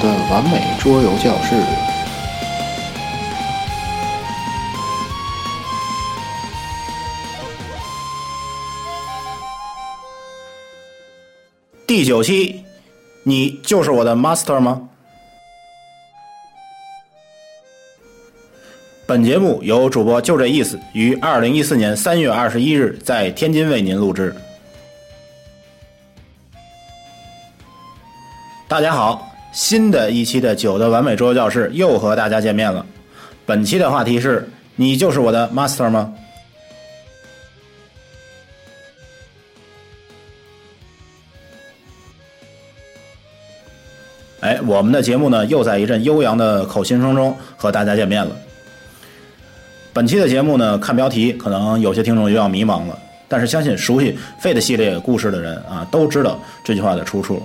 的完美桌游教室。第九期，你就是我的 master 吗？本节目由主播就这意思于二零一四年三月二十一日在天津为您录制。大家好，新的一期的九的完美桌游教室又和大家见面了。本期的话题是：你就是我的 master 吗？哎，我们的节目呢，又在一阵悠扬的口琴声中和大家见面了。本期的节目呢，看标题可能有些听众又要迷茫了，但是相信熟悉 Fate 系列故事的人啊，都知道这句话的出处，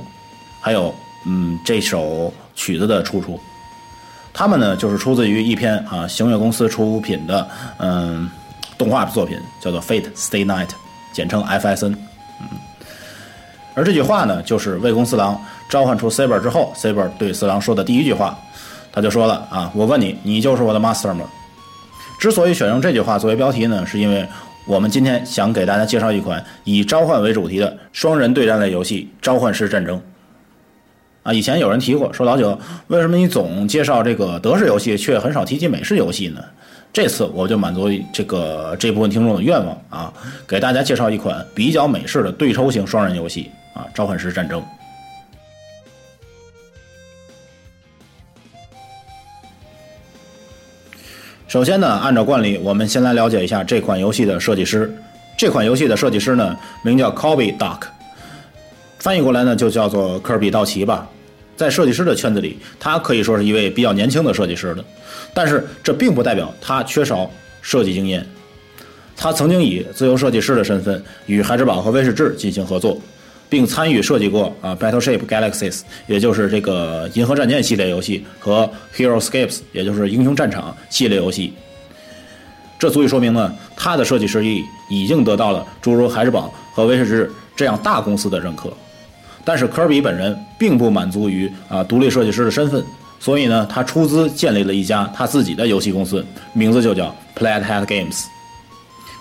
还有嗯这首曲子的出处。他们呢，就是出自于一篇啊星月公司出品的嗯动画作品，叫做 Fate Stay Night，简称 FSN。嗯，而这句话呢，就是魏公四郎。召唤出 Saber 之后，Saber 对四郎说的第一句话，他就说了啊，我问你，你就是我的 Master 吗？之所以选用这句话作为标题呢，是因为我们今天想给大家介绍一款以召唤为主题的双人对战类游戏《召唤师战争》。啊，以前有人提过，说老九，为什么你总介绍这个德式游戏，却很少提及美式游戏呢？这次我就满足这个这部分听众的愿望啊，给大家介绍一款比较美式的对抽型双人游戏啊，《召唤师战争》。首先呢，按照惯例，我们先来了解一下这款游戏的设计师。这款游戏的设计师呢，名叫 Kobe Duck，翻译过来呢就叫做科比道奇吧。在设计师的圈子里，他可以说是一位比较年轻的设计师了。但是这并不代表他缺少设计经验。他曾经以自由设计师的身份与孩之宝和威士忌进行合作。并参与设计过啊，Battleship Galaxies，也就是这个银河战舰系列游戏和 Heroescapes，也就是英雄战场系列游戏。这足以说明呢，他的设计实力已经得到了诸如孩之宝和威士忌这样大公司的认可。但是科尔比本人并不满足于啊独立设计师的身份，所以呢，他出资建立了一家他自己的游戏公司，名字就叫 Plathead Games。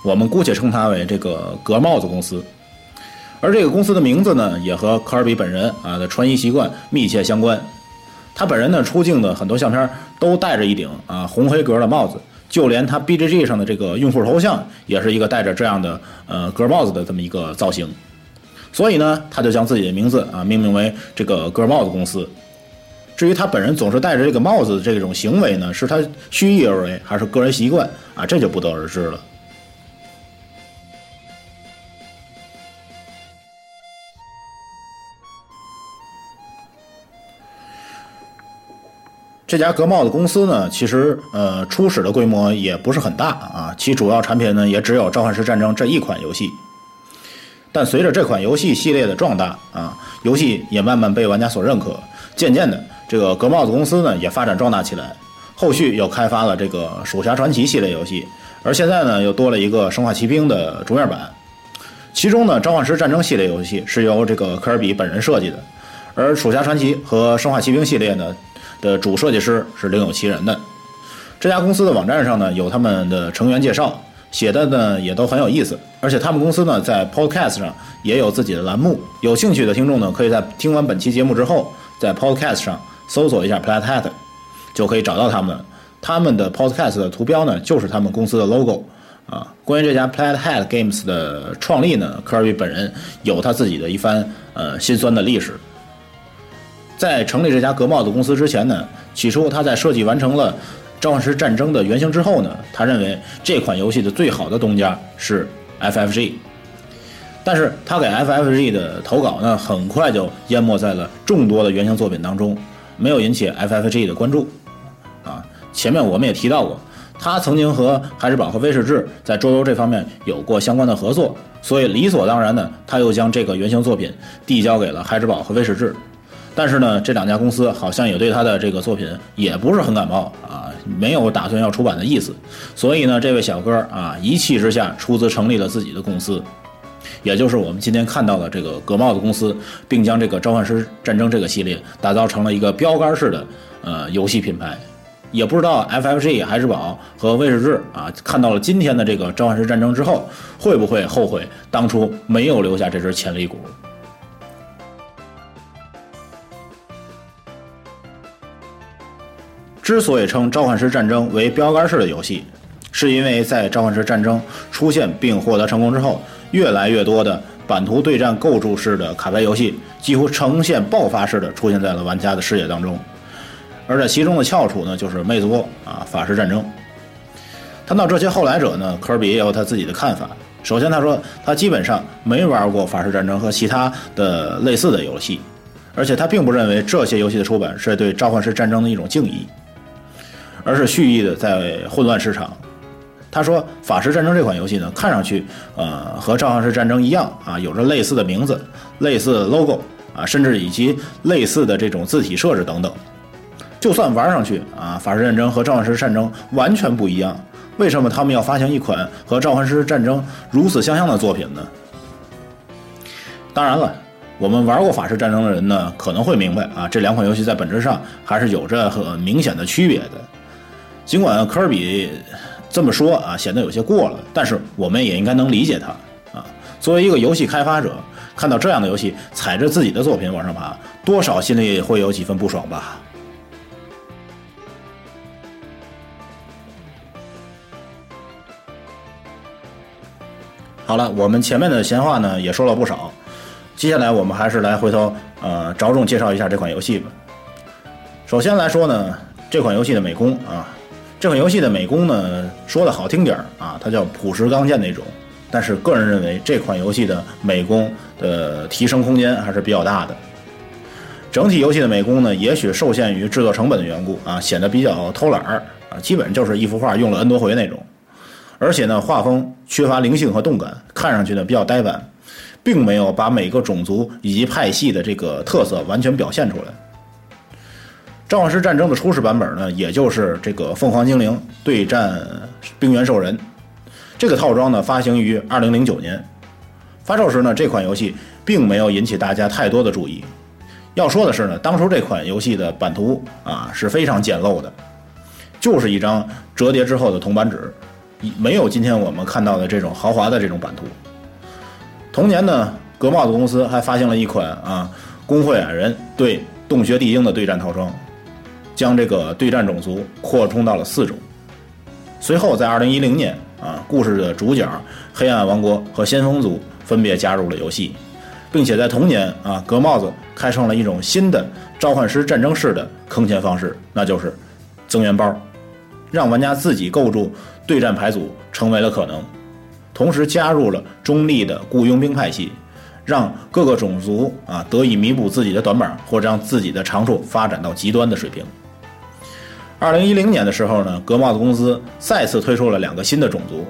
我们姑且称它为这个格帽子公司。而这个公司的名字呢，也和科尔比本人啊的穿衣习惯密切相关。他本人呢出镜的很多相片都戴着一顶啊红黑格的帽子，就连他 BGG 上的这个用户头像也是一个戴着这样的呃格帽子的这么一个造型。所以呢，他就将自己的名字啊命名为这个格帽子公司。至于他本人总是戴着这个帽子的这种行为呢，是他蓄意而为还是个人习惯啊，这就不得而知了。这家格帽子公司呢，其实呃初始的规模也不是很大啊，其主要产品呢也只有《召唤师战争》这一款游戏。但随着这款游戏系列的壮大啊，游戏也慢慢被玩家所认可，渐渐的这个格帽子公司呢也发展壮大起来。后续又开发了这个《鼠侠传奇》系列游戏，而现在呢又多了一个《生化奇兵》的桌面版。其中呢，《召唤师战争》系列游戏是由这个科尔比本人设计的，而《鼠侠传奇》和《生化奇兵》系列呢。的主设计师是另有其人的。这家公司的网站上呢有他们的成员介绍，写的呢也都很有意思。而且他们公司呢在 Podcast 上也有自己的栏目，有兴趣的听众呢可以在听完本期节目之后，在 Podcast 上搜索一下 Plathead，就可以找到他们。他们的 Podcast 的图标呢就是他们公司的 logo 啊。关于这家 Plathead Games 的创立呢，科尔比本人有他自己的一番呃心酸的历史。在成立这家格帽子公司之前呢，起初他在设计完成了《召唤师战争》的原型之后呢，他认为这款游戏的最好的东家是 FFG，但是他给 FFG 的投稿呢，很快就淹没在了众多的原型作品当中，没有引起 FFG 的关注。啊，前面我们也提到过，他曾经和海之宝和威士忌在桌游这方面有过相关的合作，所以理所当然的，他又将这个原型作品递交给了海之宝和威士忌。但是呢，这两家公司好像也对他的这个作品也不是很感冒啊，没有打算要出版的意思。所以呢，这位小哥啊，一气之下出资成立了自己的公司。也就是我们今天看到的这个格帽子公司，并将这个《召唤师战争》这个系列打造成了一个标杆式的呃游戏品牌。也不知道 FFG、海之宝和威士治啊，看到了今天的这个《召唤师战争》之后，会不会后悔当初没有留下这只潜力股？之所以称《召唤师战争》为标杆式的游戏，是因为在《召唤师战争》出现并获得成功之后，越来越多的版图对战构筑式的卡牌游戏几乎呈现爆发式的出现在了玩家的视野当中。而在其中的翘楚呢，就是魅族啊，法师战争。谈到这些后来者呢，科比也有他自己的看法。首先，他说他基本上没玩过法师战争和其他的类似的游戏，而且他并不认为这些游戏的出版是对召唤师战争的一种敬意，而是蓄意的在混乱市场。他说，法师战争这款游戏呢，看上去呃和召唤师战争一样啊，有着类似的名字、类似 logo 啊，甚至以及类似的这种字体设置等等。就算玩上去啊，法师战争和召唤师战争完全不一样，为什么他们要发行一款和召唤师战争如此相像的作品呢？当然了，我们玩过法师战争的人呢，可能会明白啊，这两款游戏在本质上还是有着很明显的区别的。尽管科尔比这么说啊，显得有些过了，但是我们也应该能理解他啊。作为一个游戏开发者，看到这样的游戏踩着自己的作品往上爬，多少心里会有几分不爽吧。好了，我们前面的闲话呢也说了不少，接下来我们还是来回头呃着重介绍一下这款游戏吧。首先来说呢，这款游戏的美工啊，这款游戏的美工呢说的好听点儿啊，它叫朴实刚健那种，但是个人认为这款游戏的美工的提升空间还是比较大的。整体游戏的美工呢，也许受限于制作成本的缘故啊，显得比较偷懒儿啊，基本就是一幅画用了 N 多回那种。而且呢，画风缺乏灵性和动感，看上去呢比较呆板，并没有把每个种族以及派系的这个特色完全表现出来。召唤师战争的初始版本呢，也就是这个凤凰精灵对战冰原兽人这个套装呢，发行于二零零九年。发售时呢，这款游戏并没有引起大家太多的注意。要说的是呢，当初这款游戏的版图啊是非常简陋的，就是一张折叠之后的铜板纸。没有今天我们看到的这种豪华的这种版图。同年呢，格帽子公司还发行了一款啊，工会矮人对洞穴地精的对战套装，将这个对战种族扩充到了四种。随后在2010年啊，故事的主角黑暗王国和先锋族分别加入了游戏，并且在同年啊，格帽子开创了一种新的召唤师战争式的坑钱方式，那就是增援包，让玩家自己构筑。对战牌组成为了可能，同时加入了中立的雇佣兵派系，让各个种族啊得以弥补自己的短板，或者让自己的长处发展到极端的水平。二零一零年的时候呢，格帽子公司再次推出了两个新的种族：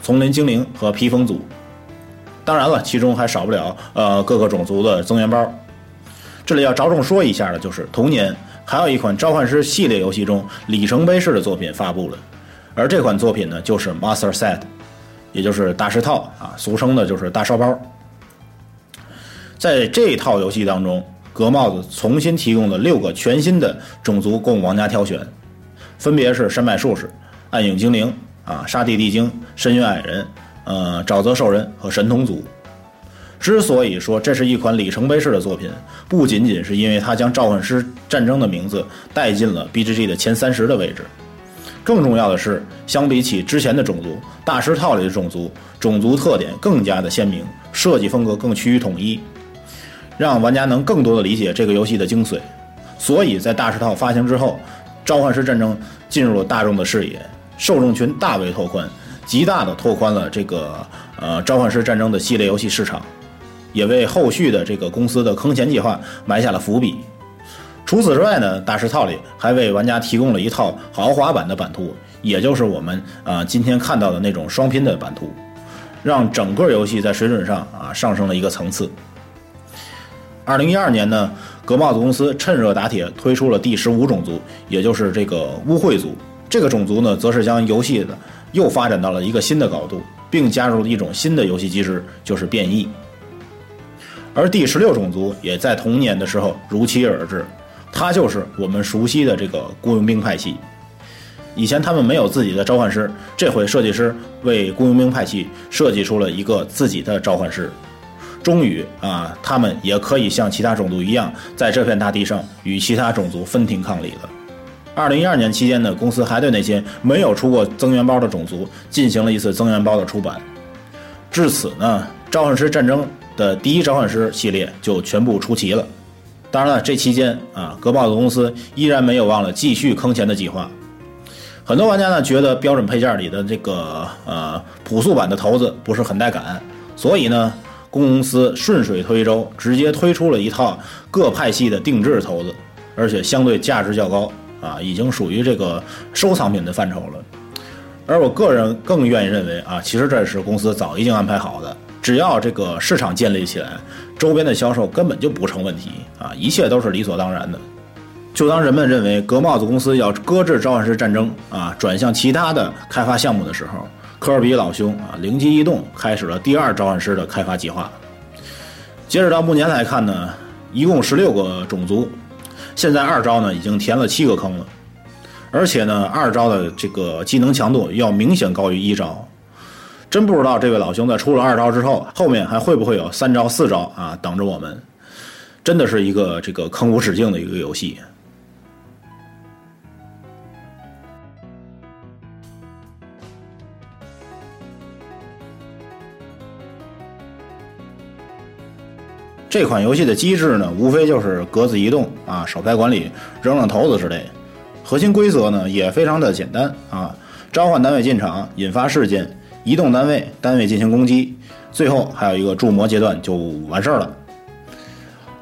丛林精灵和披风族。当然了，其中还少不了呃各个种族的增援包。这里要着重说一下的就是，同年还有一款召唤师系列游戏中里程碑式的作品发布了。而这款作品呢，就是 Master Set，也就是大师套啊，俗称的就是大烧包。在这套游戏当中，格帽子重新提供了六个全新的种族供玩家挑选，分别是山脉术士、暗影精灵啊、沙地地精、深渊矮人、呃沼泽兽人和神童族。之所以说这是一款里程碑式的作品，不仅仅是因为它将召唤师战争的名字带进了 BGG 的前三十的位置。更重要的是，相比起之前的种族，大师套里的种族种族特点更加的鲜明，设计风格更趋于统一，让玩家能更多的理解这个游戏的精髓。所以在大师套发行之后，召唤师战争进入了大众的视野，受众群大为拓宽，极大的拓宽了这个呃召唤师战争的系列游戏市场，也为后续的这个公司的坑钱计划埋下了伏笔。除此之外呢，大师套里还为玩家提供了一套豪华版的版图，也就是我们啊今天看到的那种双拼的版图，让整个游戏在水准上啊上升了一个层次。二零一二年呢，格帽子公司趁热打铁推出了第十五种族，也就是这个污秽族。这个种族呢，则是将游戏的又发展到了一个新的高度，并加入了一种新的游戏机制，就是变异。而第十六种族也在同年的时候如期而至，它就是我们熟悉的这个雇佣兵派系。以前他们没有自己的召唤师，这回设计师为雇佣兵派系设计出了一个自己的召唤师。终于啊，他们也可以像其他种族一样，在这片大地上与其他种族分庭抗礼了。二零一二年期间呢，公司还对那些没有出过增援包的种族进行了一次增援包的出版。至此呢，召唤师战争的第一召唤师系列就全部出齐了。当然了，这期间啊，格豹的公司依然没有忘了继续坑钱的计划。很多玩家呢觉得标准配件里的这个呃朴素版的头子不是很带感，所以呢。公司顺水推舟，直接推出了一套各派系的定制头子，而且相对价值较高啊，已经属于这个收藏品的范畴了。而我个人更愿意认为啊，其实这是公司早已经安排好的，只要这个市场建立起来，周边的销售根本就不成问题啊，一切都是理所当然的。就当人们认为格帽子公司要搁置召唤师战争啊，转向其他的开发项目的时候。科尔比老兄啊，灵机一动，开始了第二召唤师的开发计划。截止到目前来看呢，一共十六个种族，现在二招呢已经填了七个坑了，而且呢二招的这个技能强度要明显高于一招。真不知道这位老兄在出了二招之后，后面还会不会有三招、四招啊等着我们？真的是一个这个坑无止境的一个游戏。这款游戏的机制呢，无非就是格子移动啊、手牌管理、扔扔骰子之类。核心规则呢也非常的简单啊，召唤单位进场，引发事件，移动单位，单位进行攻击，最后还有一个铸魔阶段就完事儿了。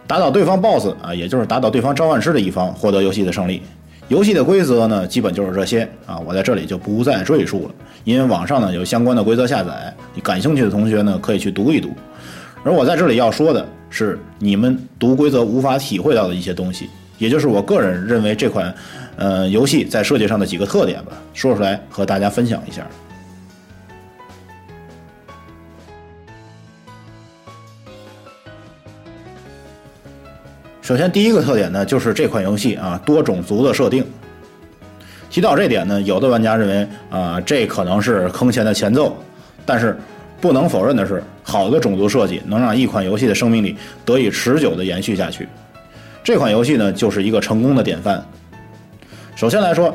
打倒对方 BOSS 啊，也就是打倒对方召唤师的一方，获得游戏的胜利。游戏的规则呢，基本就是这些啊，我在这里就不再赘述了，因为网上呢有相关的规则下载，你感兴趣的同学呢可以去读一读。而我在这里要说的是，你们读规则无法体会到的一些东西，也就是我个人认为这款，呃，游戏在设计上的几个特点吧，说出来和大家分享一下。首先，第一个特点呢，就是这款游戏啊多种族的设定。提到这点呢，有的玩家认为啊，这可能是坑钱的前奏，但是。不能否认的是，好的种族设计能让一款游戏的生命力得以持久的延续下去。这款游戏呢，就是一个成功的典范。首先来说，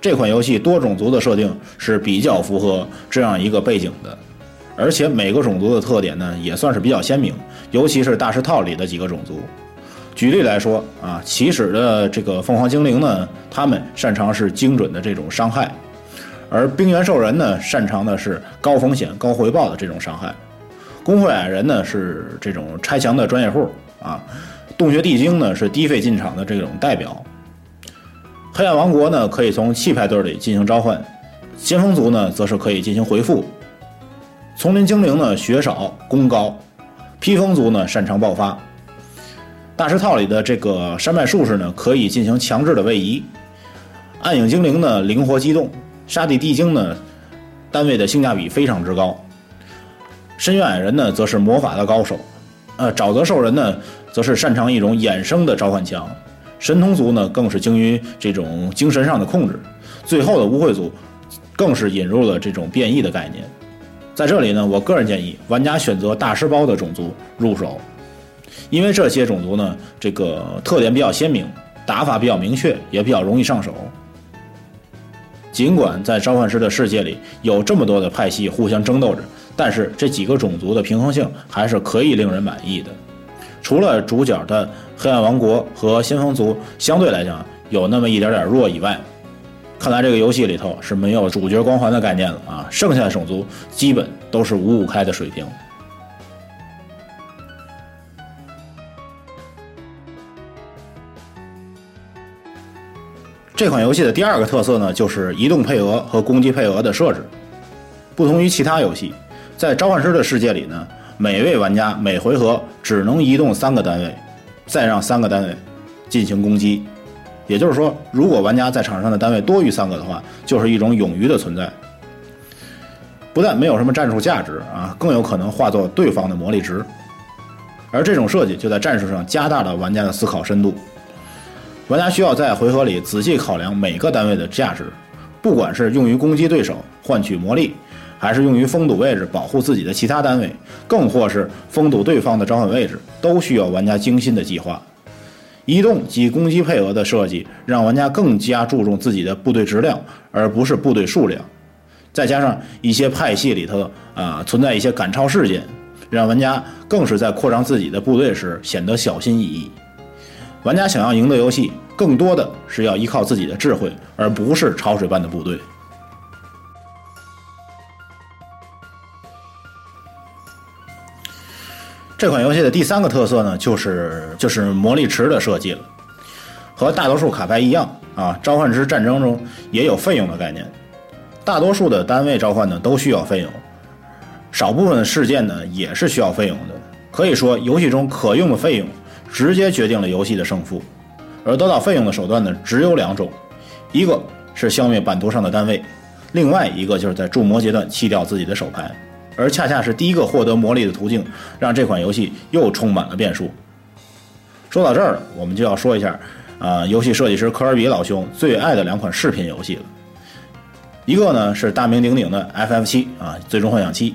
这款游戏多种族的设定是比较符合这样一个背景的，而且每个种族的特点呢，也算是比较鲜明，尤其是大师套里的几个种族。举例来说啊，起始的这个凤凰精灵呢，他们擅长是精准的这种伤害。而冰原兽人呢，擅长的是高风险高回报的这种伤害；工会矮人呢是这种拆墙的专业户啊；洞穴地精呢是低费进场的这种代表；黑暗王国呢可以从气派队里进行召唤；先锋族呢则是可以进行回复；丛林精灵呢血少攻高；披风族呢擅长爆发；大师套里的这个山脉术士呢可以进行强制的位移；暗影精灵呢灵活机动。沙地地精呢，单位的性价比非常之高。深渊矮人呢，则是魔法的高手。呃，沼泽兽人呢，则是擅长一种衍生的召唤枪。神童族呢，更是精于这种精神上的控制。最后的污秽族，更是引入了这种变异的概念。在这里呢，我个人建议玩家选择大师包的种族入手，因为这些种族呢，这个特点比较鲜明，打法比较明确，也比较容易上手。尽管在召唤师的世界里有这么多的派系互相争斗着，但是这几个种族的平衡性还是可以令人满意的。除了主角的黑暗王国和先锋族相对来讲有那么一点点弱以外，看来这个游戏里头是没有主角光环的概念了啊！剩下的种族基本都是五五开的水平。这款游戏的第二个特色呢，就是移动配额和攻击配额的设置。不同于其他游戏，在召唤师的世界里呢，每位玩家每回合只能移动三个单位，再让三个单位进行攻击。也就是说，如果玩家在场上的单位多于三个的话，就是一种冗余的存在。不但没有什么战术价值啊，更有可能化作对方的魔力值。而这种设计就在战术上加大了玩家的思考深度。玩家需要在回合里仔细考量每个单位的价值，不管是用于攻击对手换取魔力，还是用于封堵位置保护自己的其他单位，更或是封堵对方的召唤位置，都需要玩家精心的计划。移动及攻击配额的设计，让玩家更加注重自己的部队质量，而不是部队数量。再加上一些派系里头啊存在一些赶超事件，让玩家更是在扩张自己的部队时显得小心翼翼。玩家想要赢得游戏，更多的是要依靠自己的智慧，而不是潮水般的部队。这款游戏的第三个特色呢，就是就是魔力池的设计了。和大多数卡牌一样啊，召唤师战争中也有费用的概念。大多数的单位召唤呢都需要费用，少部分的事件呢也是需要费用的。可以说，游戏中可用的费用。直接决定了游戏的胜负，而得到费用的手段呢，只有两种，一个是消灭版图上的单位，另外一个就是在铸魔阶段弃掉自己的手牌，而恰恰是第一个获得魔力的途径，让这款游戏又充满了变数。说到这儿，我们就要说一下，啊，游戏设计师科尔比老兄最爱的两款视频游戏了，一个呢是大名鼎鼎的 FF 七啊，最终幻想七，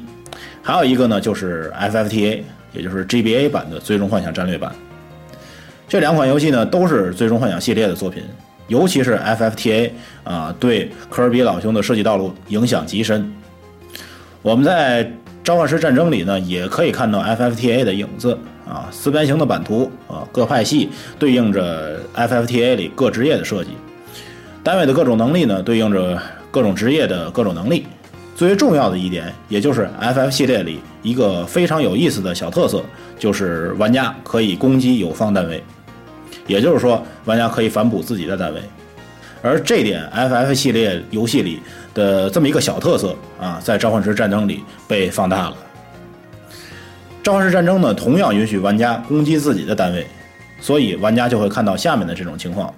还有一个呢就是 FFTA，也就是 GBA 版的最终幻想战略版。这两款游戏呢，都是《最终幻想》系列的作品，尤其是 FFTA 啊，对科尔比老兄的设计道路影响极深。我们在《召唤师战争》里呢，也可以看到 FFTA 的影子啊，四边形的版图啊，各派系对应着 FFTA 里各职业的设计，单位的各种能力呢，对应着各种职业的各种能力。最为重要的一点，也就是 FF 系列里一个非常有意思的小特色，就是玩家可以攻击友方单位。也就是说，玩家可以反哺自己的单位，而这点 FF 系列游戏里的这么一个小特色啊，在召唤师战争里被放大了。召唤师战争呢，同样允许玩家攻击自己的单位，所以玩家就会看到下面的这种情况：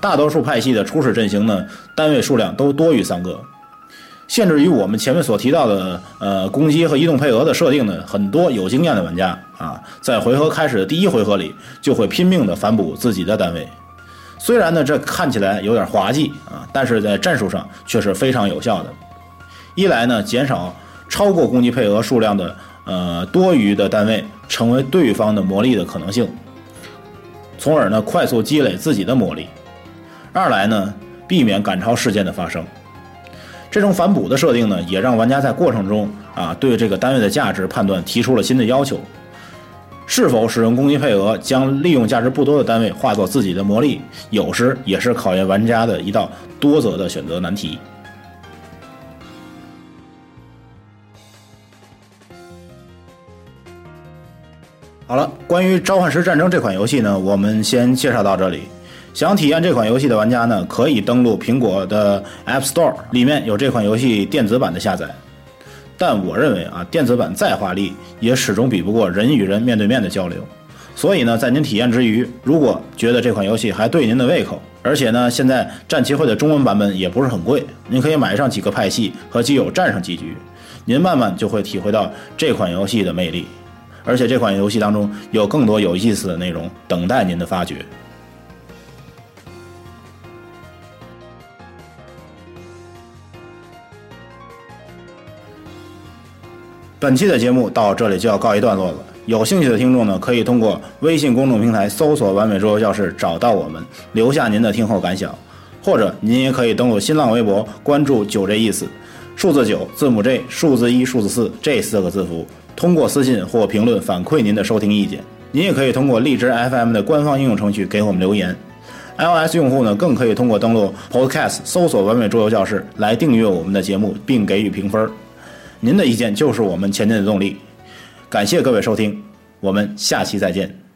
大多数派系的初始阵型呢，单位数量都多于三个。限制于我们前面所提到的，呃，攻击和移动配额的设定呢，很多有经验的玩家啊，在回合开始的第一回合里，就会拼命的反哺自己的单位。虽然呢，这看起来有点滑稽啊，但是在战术上却是非常有效的。一来呢，减少超过攻击配额数量的呃多余的单位成为对方的魔力的可能性，从而呢快速积累自己的魔力；二来呢，避免赶超事件的发生。这种反哺的设定呢，也让玩家在过程中啊，对这个单位的价值判断提出了新的要求。是否使用攻击配额，将利用价值不多的单位化作自己的魔力，有时也是考验玩家的一道多则的选择难题。好了，关于《召唤师战争》这款游戏呢，我们先介绍到这里。想体验这款游戏的玩家呢，可以登录苹果的 App Store，里面有这款游戏电子版的下载。但我认为啊，电子版再华丽，也始终比不过人与人面对面的交流。所以呢，在您体验之余，如果觉得这款游戏还对您的胃口，而且呢，现在战棋会的中文版本也不是很贵，您可以买上几个派系和基友战上几局，您慢慢就会体会到这款游戏的魅力。而且这款游戏当中有更多有意思的内容等待您的发掘。本期的节目到这里就要告一段落了。有兴趣的听众呢，可以通过微信公众平台搜索“完美桌游教室”找到我们，留下您的听后感想，或者您也可以登录新浪微博关注“九这意思”，数字九，字母 J，数字一，数字四，这四个字符，通过私信或评论反馈您的收听意见。您也可以通过荔枝 FM 的官方应用程序给我们留言。iOS 用户呢，更可以通过登录 Podcast 搜索“完美桌游教室”来订阅我们的节目，并给予评分。您的意见就是我们前进的动力，感谢各位收听，我们下期再见。